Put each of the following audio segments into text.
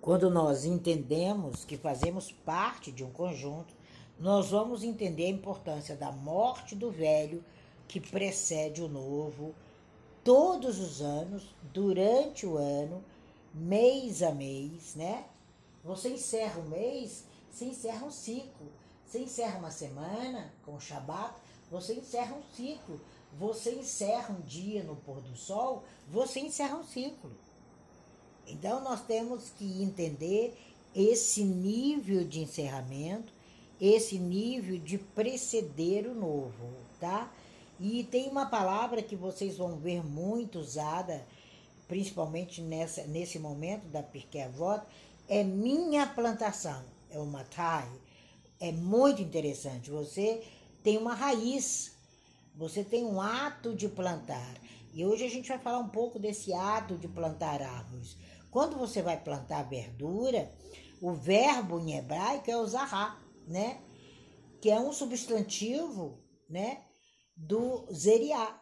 Quando nós entendemos que fazemos parte de um conjunto, nós vamos entender a importância da morte do velho que precede o novo todos os anos, durante o ano, mês a mês, né? Você encerra o mês, você encerra um ciclo. Você encerra uma semana com o Shabat, você encerra um ciclo. Você encerra um dia no pôr do sol, você encerra um ciclo. Então nós temos que entender esse nível de encerramento, esse nível de preceder o novo, tá? E tem uma palavra que vocês vão ver muito usada, principalmente nessa, nesse momento da Pirkei Avot, é minha plantação, é o matai. É muito interessante. Você tem uma raiz, você tem um ato de plantar. E hoje a gente vai falar um pouco desse ato de plantar árvores. Quando você vai plantar verdura, o verbo em hebraico é o zahá, né? Que é um substantivo, né? Do zeriá.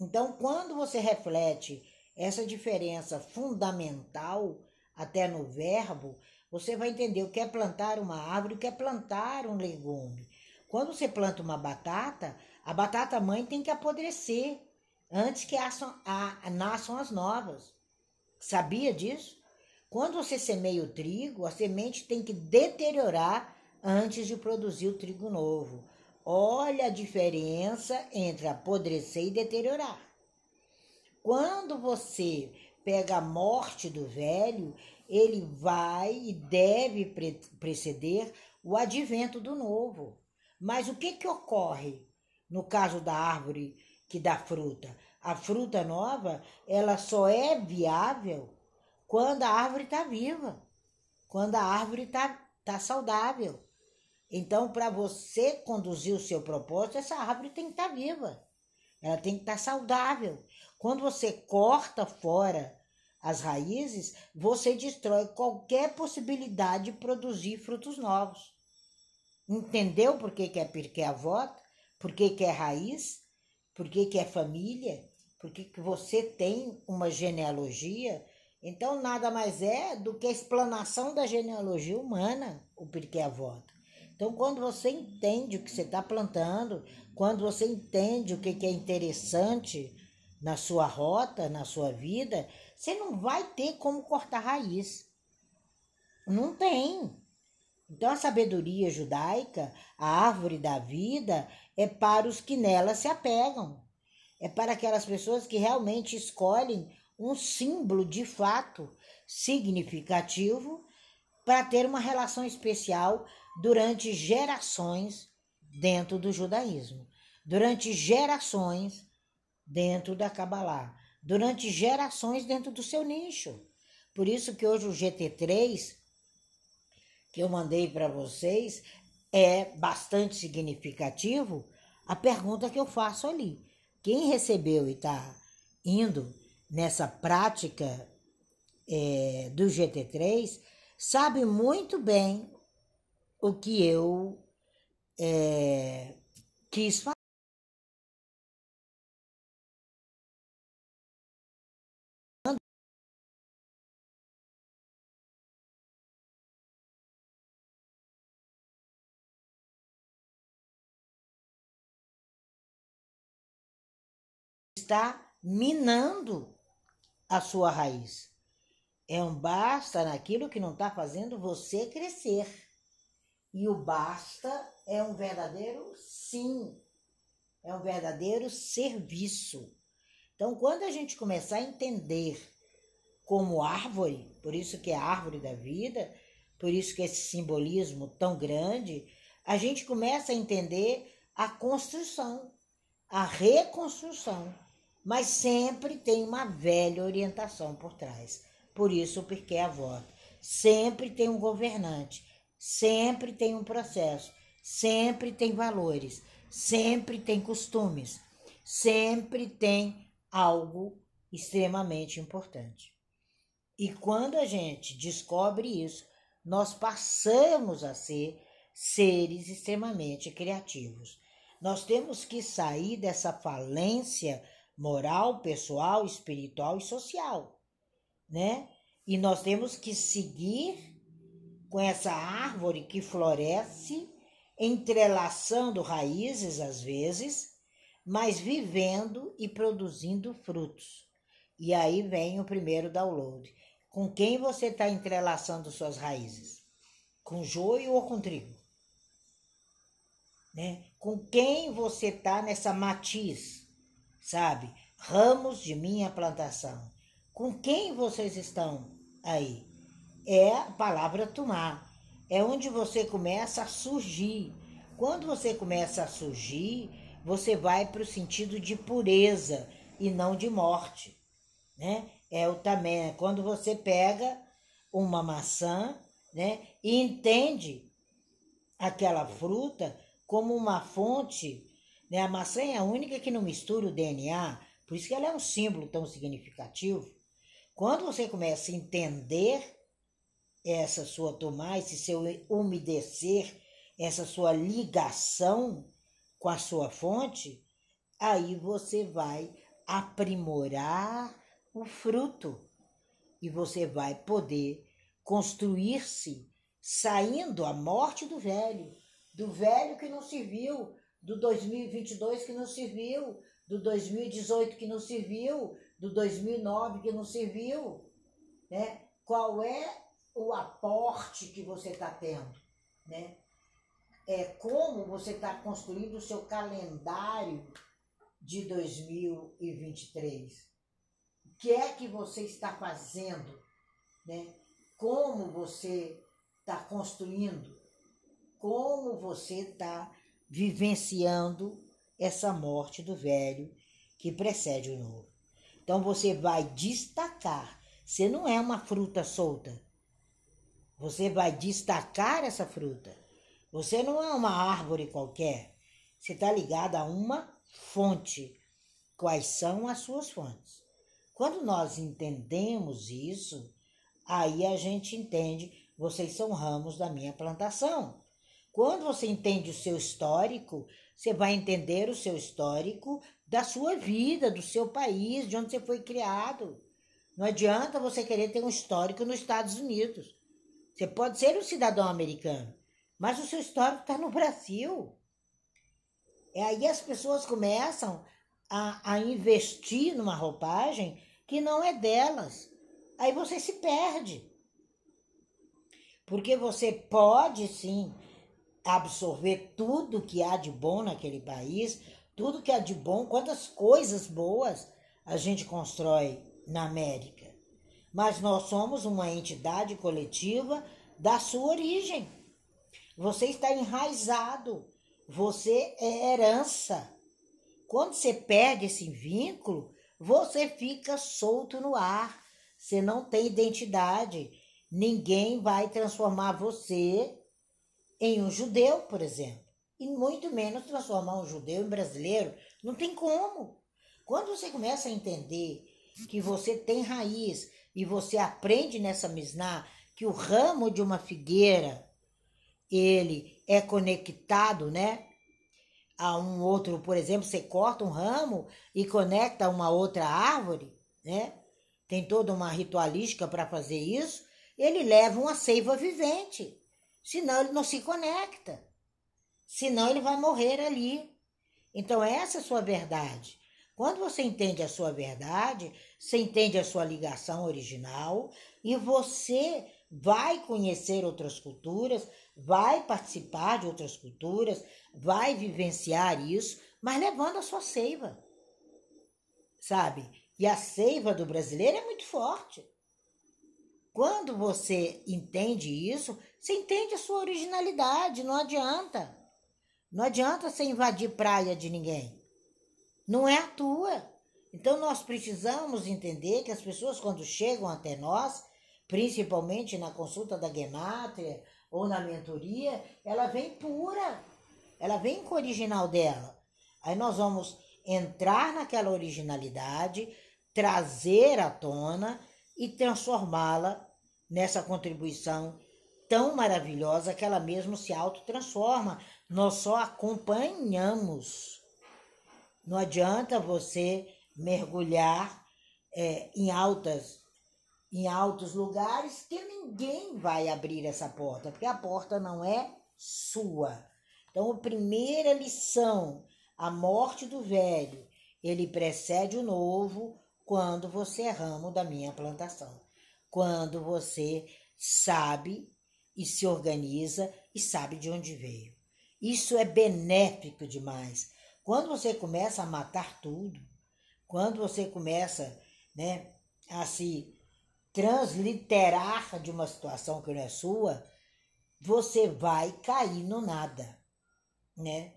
Então, quando você reflete essa diferença fundamental até no verbo, você vai entender o que é plantar uma árvore, o que é plantar um legume. Quando você planta uma batata, a batata mãe tem que apodrecer antes que a, nasçam as novas. Sabia disso? Quando você semeia o trigo, a semente tem que deteriorar antes de produzir o trigo novo. Olha a diferença entre apodrecer e deteriorar. Quando você pega a morte do velho, ele vai e deve preceder o advento do novo. Mas o que, que ocorre no caso da árvore que dá fruta? A fruta nova, ela só é viável quando a árvore está viva, quando a árvore está tá saudável. Então, para você conduzir o seu propósito, essa árvore tem que estar tá viva, ela tem que estar tá saudável. Quando você corta fora as raízes, você destrói qualquer possibilidade de produzir frutos novos. Entendeu por que, que é porque é voto? Por que, que é raiz? Por que, que é família? Por que, que você tem uma genealogia? Então, nada mais é do que a explanação da genealogia humana, o porquê a voto. Então, quando você entende o que você está plantando, quando você entende o que, que é interessante na sua rota, na sua vida, você não vai ter como cortar raiz. Não tem. Então, a sabedoria judaica, a árvore da vida, é para os que nela se apegam. É para aquelas pessoas que realmente escolhem um símbolo de fato significativo para ter uma relação especial durante gerações dentro do judaísmo, durante gerações dentro da Kabbalah, durante gerações dentro do seu nicho. Por isso que hoje o GT3 que eu mandei para vocês é bastante significativo a pergunta que eu faço ali. Quem recebeu e está indo nessa prática é, do GT3 sabe muito bem o que eu é, quis falar. Está minando a sua raiz. É um basta naquilo que não está fazendo você crescer. E o basta é um verdadeiro sim, é um verdadeiro serviço. Então, quando a gente começar a entender como árvore, por isso que é a árvore da vida, por isso que esse simbolismo tão grande, a gente começa a entender a construção, a reconstrução mas sempre tem uma velha orientação por trás. Por isso, porque a voto. Sempre tem um governante, sempre tem um processo, sempre tem valores, sempre tem costumes, sempre tem algo extremamente importante. E quando a gente descobre isso, nós passamos a ser seres extremamente criativos. Nós temos que sair dessa falência moral, pessoal, espiritual e social, né? E nós temos que seguir com essa árvore que floresce, entrelaçando raízes às vezes, mas vivendo e produzindo frutos. E aí vem o primeiro download. Com quem você está entrelaçando suas raízes? Com joio ou com trigo? Né? Com quem você está nessa matiz, sabe? Ramos de minha plantação. Com quem vocês estão aí? É a palavra tomar. É onde você começa a surgir. Quando você começa a surgir, você vai para o sentido de pureza e não de morte, né? É o também quando você pega uma maçã, né, e entende aquela fruta como uma fonte, né? A maçã é a única que não mistura o DNA, por isso que ela é um símbolo tão significativo. Quando você começa a entender essa sua tomar, esse seu umedecer, essa sua ligação com a sua fonte, aí você vai aprimorar o fruto e você vai poder construir-se saindo a morte do velho, do velho que não se viu, do 2022 que não se viu, do 2018 que não se viu, do 2009 que não se viu, né? Qual é o aporte que você está tendo, né? É como você está construindo o seu calendário de 2023. O que é que você está fazendo, né? Como você está construindo, como você está vivenciando essa morte do velho que precede o novo. Então você vai destacar. Você não é uma fruta solta. Você vai destacar essa fruta. Você não é uma árvore qualquer. Você está ligado a uma fonte. Quais são as suas fontes? Quando nós entendemos isso, aí a gente entende, vocês são ramos da minha plantação. Quando você entende o seu histórico, você vai entender o seu histórico da sua vida, do seu país, de onde você foi criado. Não adianta você querer ter um histórico nos Estados Unidos. Você pode ser um cidadão americano, mas o seu histórico está no Brasil. E aí as pessoas começam a, a investir numa roupagem que não é delas. Aí você se perde. Porque você pode sim absorver tudo que há de bom naquele país, tudo que há de bom, quantas coisas boas a gente constrói na América. Mas nós somos uma entidade coletiva da sua origem. Você está enraizado, você é herança. Quando você perde esse vínculo, você fica solto no ar. Você não tem identidade. Ninguém vai transformar você em um judeu, por exemplo. E muito menos transformar um judeu em brasileiro. Não tem como. Quando você começa a entender que você tem raiz e você aprende nessa misná que o ramo de uma figueira ele é conectado, né? A um outro, por exemplo, você corta um ramo e conecta a uma outra árvore, né? Tem toda uma ritualística para fazer isso. Ele leva uma seiva vivente senão ele não se conecta, senão ele vai morrer ali. Então, essa é a sua verdade. Quando você entende a sua verdade, você entende a sua ligação original e você vai conhecer outras culturas, vai participar de outras culturas, vai vivenciar isso, mas levando a sua seiva. Sabe? E a seiva do brasileiro é muito forte. Quando você entende isso, você entende a sua originalidade, não adianta. Não adianta você invadir praia de ninguém. Não é a tua. Então nós precisamos entender que as pessoas quando chegam até nós, principalmente na consulta da gematria ou na mentoria, ela vem pura. Ela vem com o original dela. Aí nós vamos entrar naquela originalidade, trazer à tona e transformá-la nessa contribuição tão maravilhosa que ela mesmo se autotransforma. Nós só acompanhamos. Não adianta você mergulhar é, em altas em altos lugares que ninguém vai abrir essa porta, porque a porta não é sua. Então, a primeira lição, a morte do velho, ele precede o novo quando você é ramo da minha plantação. Quando você sabe e se organiza e sabe de onde veio. Isso é benéfico demais. Quando você começa a matar tudo, quando você começa né, a se transliterar de uma situação que não é sua, você vai cair no nada, né?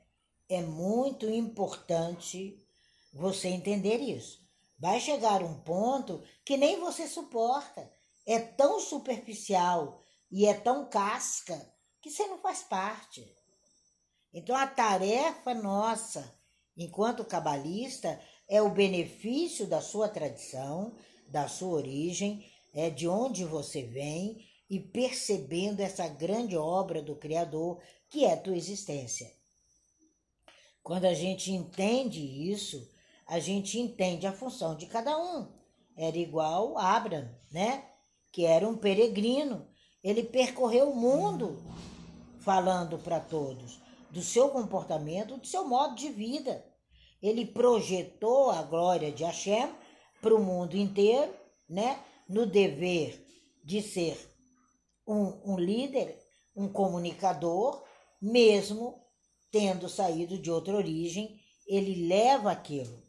É muito importante você entender isso. Vai chegar um ponto que nem você suporta. É tão superficial e é tão casca que você não faz parte. Então a tarefa nossa, enquanto cabalista, é o benefício da sua tradição, da sua origem, é de onde você vem e percebendo essa grande obra do Criador que é a tua existência. Quando a gente entende isso, a gente entende a função de cada um. Era igual Abraham, né? Que era um peregrino. Ele percorreu o mundo falando para todos do seu comportamento, do seu modo de vida. Ele projetou a glória de Hashem para o mundo inteiro, né? No dever de ser um, um líder, um comunicador, mesmo tendo saído de outra origem, ele leva aquilo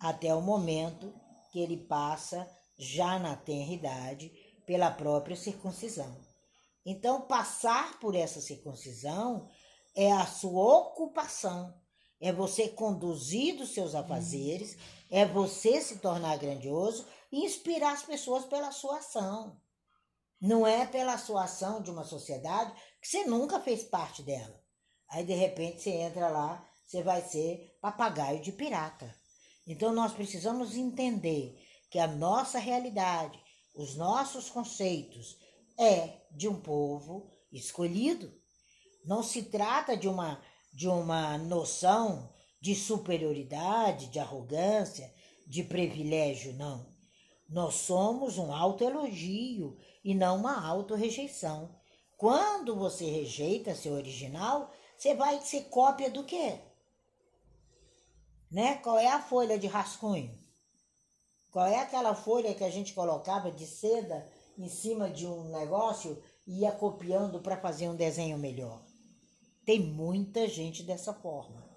até o momento que ele passa, já na tenridade, pela própria circuncisão. Então, passar por essa circuncisão é a sua ocupação, é você conduzir dos seus afazeres, é você se tornar grandioso e inspirar as pessoas pela sua ação. Não é pela sua ação de uma sociedade que você nunca fez parte dela. Aí, de repente, você entra lá, você vai ser papagaio de pirata. Então nós precisamos entender que a nossa realidade, os nossos conceitos é de um povo escolhido. Não se trata de uma de uma noção de superioridade, de arrogância, de privilégio, não. Nós somos um autoelogio e não uma autorrejeição. Quando você rejeita seu original, você vai ser cópia do quê? Né? Qual é a folha de rascunho? Qual é aquela folha que a gente colocava de seda em cima de um negócio e ia copiando para fazer um desenho melhor? Tem muita gente dessa forma.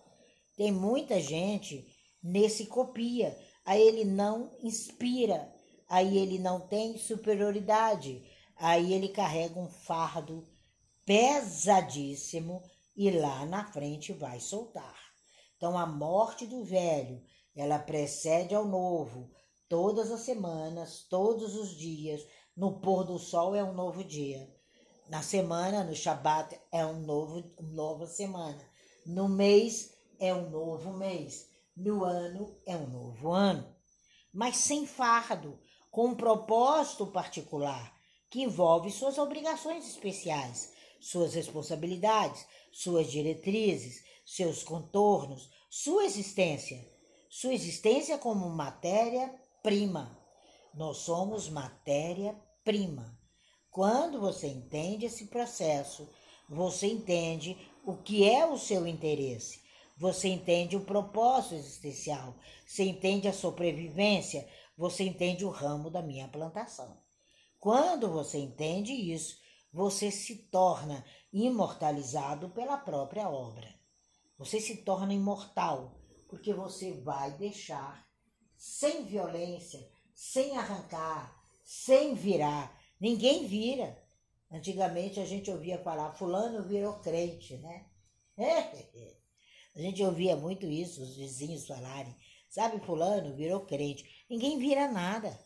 Tem muita gente nesse copia. Aí ele não inspira, aí ele não tem superioridade, aí ele carrega um fardo pesadíssimo e lá na frente vai soltar. Então, a morte do velho, ela precede ao novo, todas as semanas, todos os dias. No pôr do sol é um novo dia. Na semana, no Shabat, é um novo, nova semana. No mês, é um novo mês. No ano, é um novo ano. Mas sem fardo, com um propósito particular, que envolve suas obrigações especiais, suas responsabilidades, suas diretrizes, seus contornos, sua existência, sua existência como matéria-prima. Nós somos matéria-prima. Quando você entende esse processo, você entende o que é o seu interesse, você entende o propósito existencial, você entende a sobrevivência, você entende o ramo da minha plantação. Quando você entende isso, você se torna imortalizado pela própria obra. Você se torna imortal, porque você vai deixar sem violência, sem arrancar, sem virar. Ninguém vira. Antigamente a gente ouvia falar, fulano virou crente, né? A gente ouvia muito isso, os vizinhos falarem, sabe, fulano virou crente. Ninguém vira nada.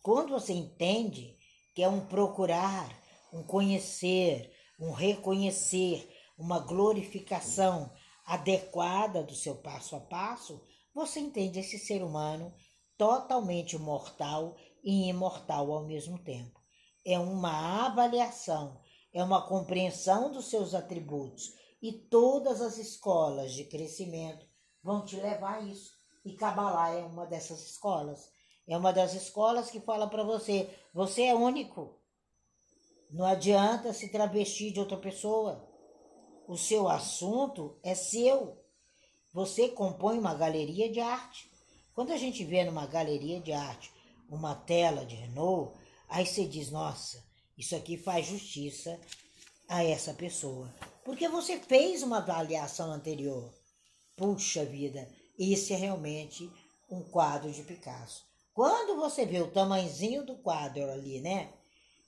Quando você entende que é um procurar, um conhecer, um reconhecer, uma glorificação, adequada do seu passo a passo, você entende esse ser humano totalmente mortal e imortal ao mesmo tempo. É uma avaliação, é uma compreensão dos seus atributos e todas as escolas de crescimento vão te levar a isso. E Kabbalah é uma dessas escolas. É uma das escolas que fala para você: você é único. Não adianta se travestir de outra pessoa. O seu assunto é seu. Você compõe uma galeria de arte. Quando a gente vê numa galeria de arte uma tela de Renault, aí você diz: nossa, isso aqui faz justiça a essa pessoa. Porque você fez uma avaliação anterior. Puxa vida, esse é realmente um quadro de Picasso. Quando você vê o tamanzinho do quadro ali, né?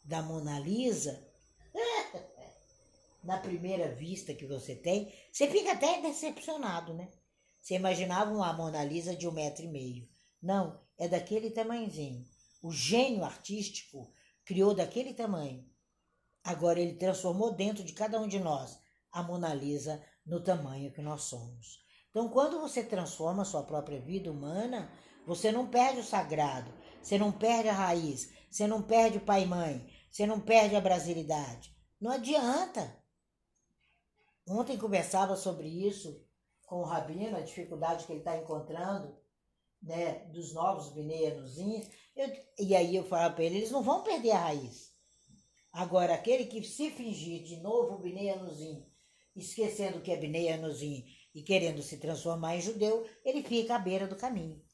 Da Mona Lisa, na primeira vista que você tem, você fica até decepcionado, né? Você imaginava uma Mona Lisa de um metro e meio. Não, é daquele tamanhozinho. O gênio artístico criou daquele tamanho. Agora ele transformou dentro de cada um de nós a Mona Lisa no tamanho que nós somos. Então, quando você transforma a sua própria vida humana, você não perde o sagrado, você não perde a raiz, você não perde o pai e mãe, você não perde a brasilidade. Não adianta. Ontem conversava sobre isso com o Rabino, a dificuldade que ele está encontrando, né, dos novos bineianozinhos. E aí eu falava para ele, eles não vão perder a raiz. Agora, aquele que se fingir de novo bineianozinho, esquecendo que é bineianozinho e querendo se transformar em judeu, ele fica à beira do caminho.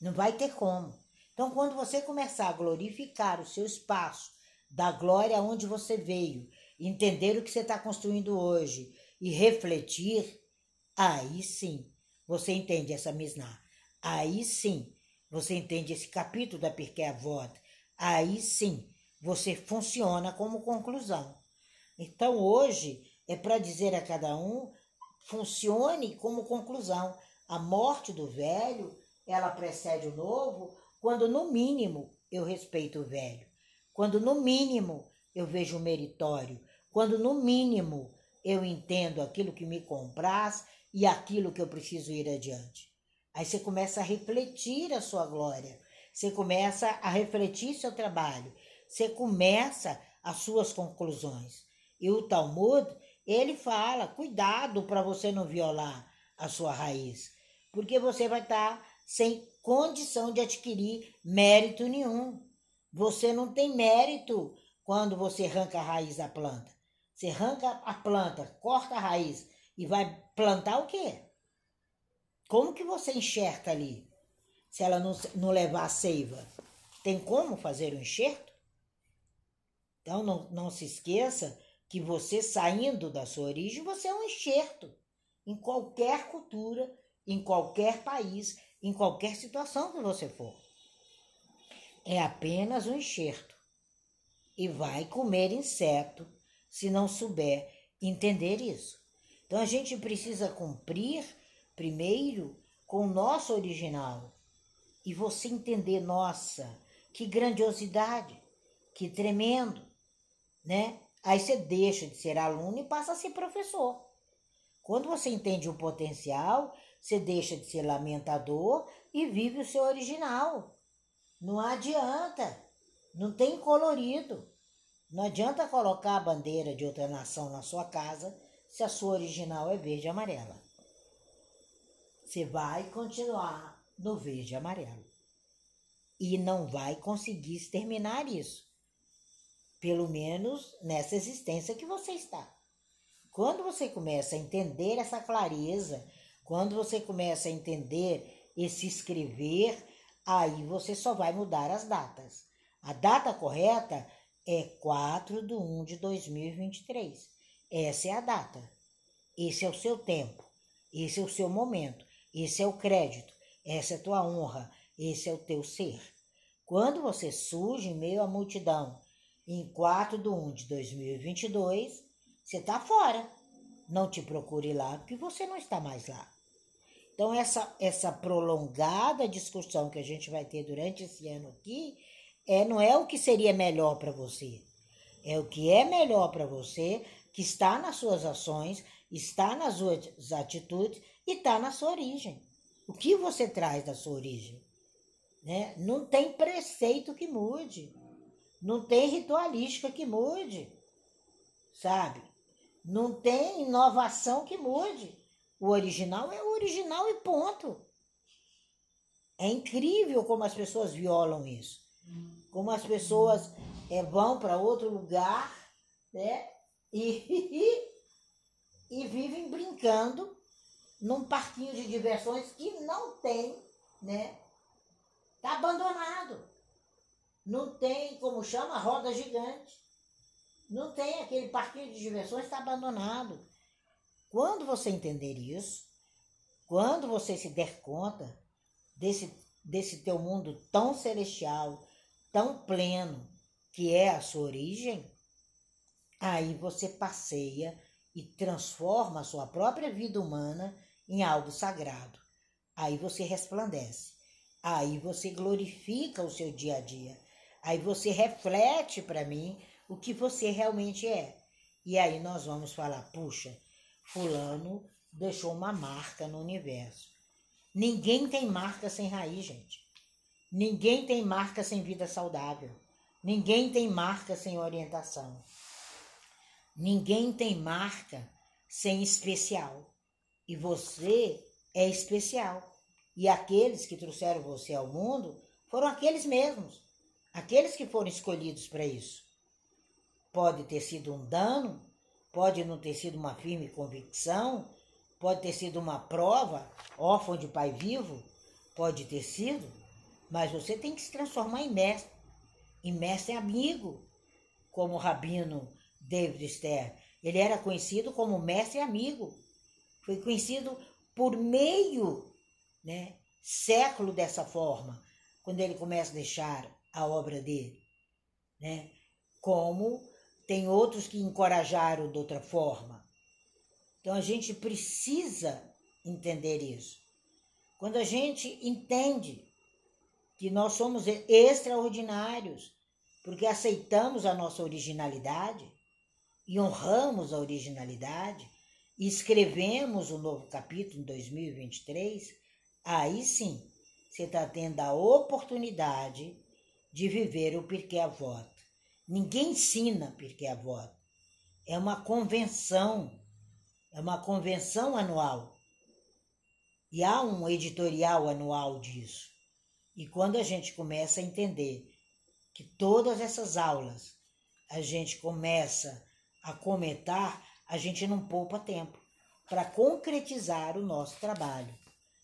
Não vai ter como. Então, quando você começar a glorificar o seu espaço, da glória onde você veio, entender o que você está construindo hoje e refletir, aí sim você entende essa misná. Aí sim você entende esse capítulo da Pirkei Avot. Aí sim você funciona como conclusão. Então hoje é para dizer a cada um funcione como conclusão. A morte do velho, ela precede o novo, quando no mínimo eu respeito o velho, quando no mínimo eu vejo o meritório, quando no mínimo eu entendo aquilo que me compraz e aquilo que eu preciso ir adiante. Aí você começa a refletir a sua glória, você começa a refletir seu trabalho, você começa as suas conclusões. E o Talmud, ele fala: cuidado para você não violar a sua raiz, porque você vai estar tá sem condição de adquirir mérito nenhum. Você não tem mérito quando você arranca a raiz da planta. Você arranca a planta, corta a raiz e vai plantar o quê? Como que você enxerta ali? Se ela não, não levar a seiva. Tem como fazer o um enxerto? Então não, não se esqueça que você saindo da sua origem, você é um enxerto. Em qualquer cultura, em qualquer país, em qualquer situação que você for. É apenas um enxerto. E vai comer inseto se não souber entender isso. Então a gente precisa cumprir primeiro com o nosso original. E você entender, nossa, que grandiosidade, que tremendo, né? Aí você deixa de ser aluno e passa a ser professor. Quando você entende o potencial, você deixa de ser lamentador e vive o seu original. Não adianta, não tem colorido. Não adianta colocar a bandeira de outra nação na sua casa se a sua original é verde e amarela. Você vai continuar no verde e amarelo. E não vai conseguir exterminar isso. Pelo menos nessa existência que você está. Quando você começa a entender essa clareza, quando você começa a entender esse escrever, aí você só vai mudar as datas. A data correta é 4 de 1 de 2023. Essa é a data. Esse é o seu tempo. Esse é o seu momento. Esse é o crédito. Essa é a tua honra. Esse é o teu ser. Quando você surge em meio à multidão, em 4 de 1 de 2022, você está fora. Não te procure lá, porque você não está mais lá. Então, essa, essa prolongada discussão que a gente vai ter durante esse ano aqui é, não é o que seria melhor para você. É o que é melhor para você, que está nas suas ações, está nas suas atitudes e está na sua origem. O que você traz da sua origem? Né? Não tem preceito que mude. Não tem ritualística que mude. Sabe? Não tem inovação que mude. O original é o original e ponto. É incrível como as pessoas violam isso. Como as pessoas é, vão para outro lugar né? e, e vivem brincando num parquinho de diversões que não tem, né? Está abandonado. Não tem, como chama, roda gigante. Não tem aquele parquinho de diversões, está abandonado. Quando você entender isso, quando você se der conta desse, desse teu mundo tão celestial, tão pleno, que é a sua origem, aí você passeia e transforma a sua própria vida humana em algo sagrado. Aí você resplandece. Aí você glorifica o seu dia a dia. Aí você reflete para mim o que você realmente é. E aí nós vamos falar: puxa, Fulano deixou uma marca no universo. Ninguém tem marca sem raiz, gente. Ninguém tem marca sem vida saudável. Ninguém tem marca sem orientação. Ninguém tem marca sem especial. E você é especial. E aqueles que trouxeram você ao mundo foram aqueles mesmos, aqueles que foram escolhidos para isso. Pode ter sido um dano, pode não ter sido uma firme convicção, pode ter sido uma prova, órfão de pai vivo, pode ter sido, mas você tem que se transformar em mestre, em mestre amigo, como o rabino David Stern. Ele era conhecido como mestre amigo. Foi conhecido por meio, né, século dessa forma, quando ele começa a deixar a obra dele, né? Como tem outros que encorajaram de outra forma. Então a gente precisa entender isso. Quando a gente entende que nós somos extraordinários, porque aceitamos a nossa originalidade e honramos a originalidade, e escrevemos o um novo capítulo em 2023, aí sim você está tendo a oportunidade de viver o Pirkei Avot. Ninguém ensina Pirkei Avot. É uma convenção, é uma convenção anual. E há um editorial anual disso. E quando a gente começa a entender que todas essas aulas a gente começa a comentar, a gente não poupa tempo para concretizar o nosso trabalho.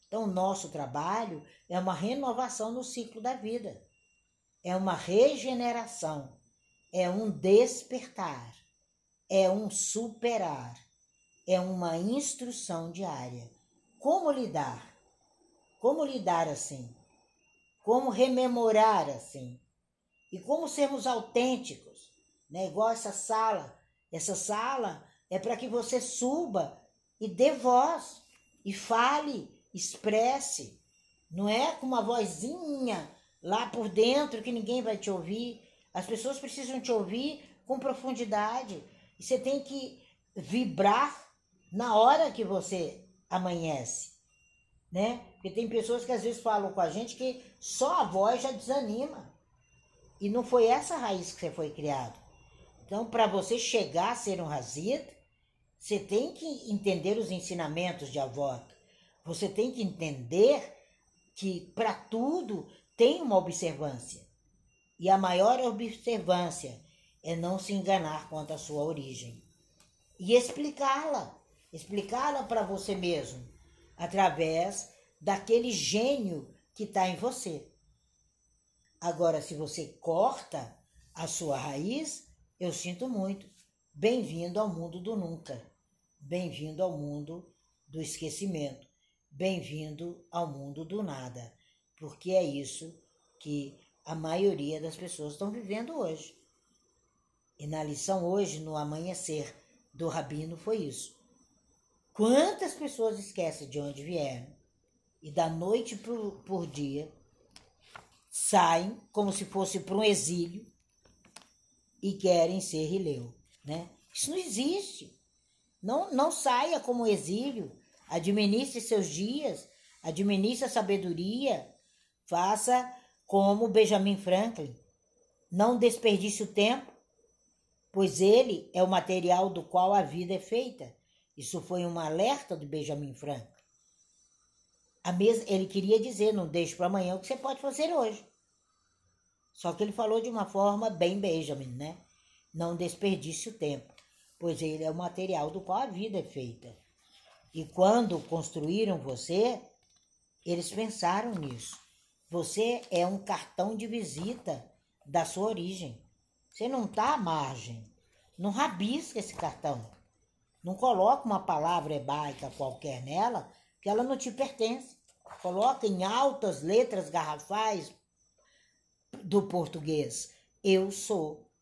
Então, o nosso trabalho é uma renovação no ciclo da vida, é uma regeneração, é um despertar, é um superar, é uma instrução diária. Como lidar? Como lidar assim? Como rememorar assim? E como sermos autênticos, né? Igual essa sala. Essa sala é para que você suba e dê voz, e fale, expresse. Não é com uma vozinha lá por dentro que ninguém vai te ouvir. As pessoas precisam te ouvir com profundidade. E você tem que vibrar na hora que você amanhece, né? Porque tem pessoas que às vezes falam com a gente que só a voz já desanima. E não foi essa raiz que você foi criado. Então, para você chegar a ser um Hazid, você tem que entender os ensinamentos de avó. Você tem que entender que para tudo tem uma observância. E a maior observância é não se enganar quanto à sua origem. E explicá-la, explicá-la para você mesmo, através daquele gênio que está em você. Agora, se você corta a sua raiz, eu sinto muito. Bem-vindo ao mundo do nunca. Bem-vindo ao mundo do esquecimento. Bem-vindo ao mundo do nada. Porque é isso que a maioria das pessoas estão vivendo hoje. E na lição hoje, no amanhecer do Rabino, foi isso. Quantas pessoas esquecem de onde vieram e da noite por, por dia saem como se fosse para um exílio e querem ser rileu, né? Isso não existe. Não, não saia como exílio. Administre seus dias, administre a sabedoria. Faça como Benjamin Franklin. Não desperdice o tempo, pois ele é o material do qual a vida é feita. Isso foi um alerta de Benjamin Franklin. Mes... Ele queria dizer, não deixe para amanhã o que você pode fazer hoje. Só que ele falou de uma forma bem Benjamin, né? Não desperdice o tempo, pois ele é o material do qual a vida é feita. E quando construíram você, eles pensaram nisso. Você é um cartão de visita da sua origem. Você não está à margem. Não rabisca esse cartão. Não coloca uma palavra hebraica qualquer nela, que ela não te pertence. Coloca em altas letras garrafais do português. Eu sou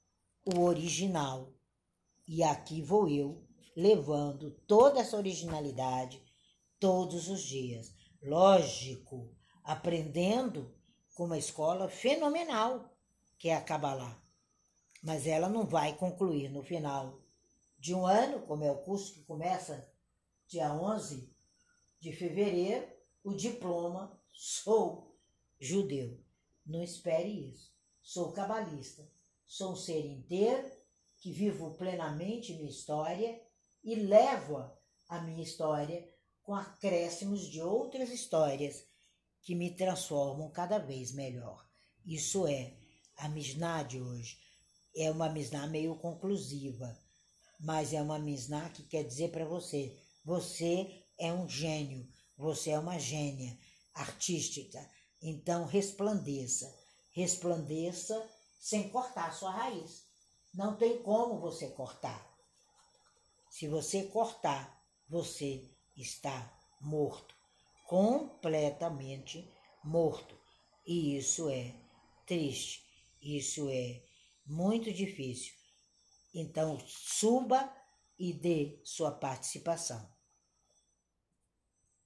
o original. E aqui vou eu levando toda essa originalidade todos os dias. Lógico, aprendendo com uma escola fenomenal que é a Kabbalah. Mas ela não vai concluir no final de um ano, como é o curso que começa dia 11 de fevereiro, o diploma sou judeu. Não espere isso. Sou cabalista. Sou um ser inteiro que vivo plenamente minha história e levo a minha história com acréscimos de outras histórias que me transformam cada vez melhor. Isso é a Mishnah de hoje. É uma Mishnah meio conclusiva, mas é uma Mishnah que quer dizer para você: você é um gênio, você é uma gênia artística, então resplandeça, resplandeça sem cortar sua raiz. Não tem como você cortar. Se você cortar, você está morto, completamente morto. E isso é triste, isso é muito difícil. Então, suba e dê sua participação.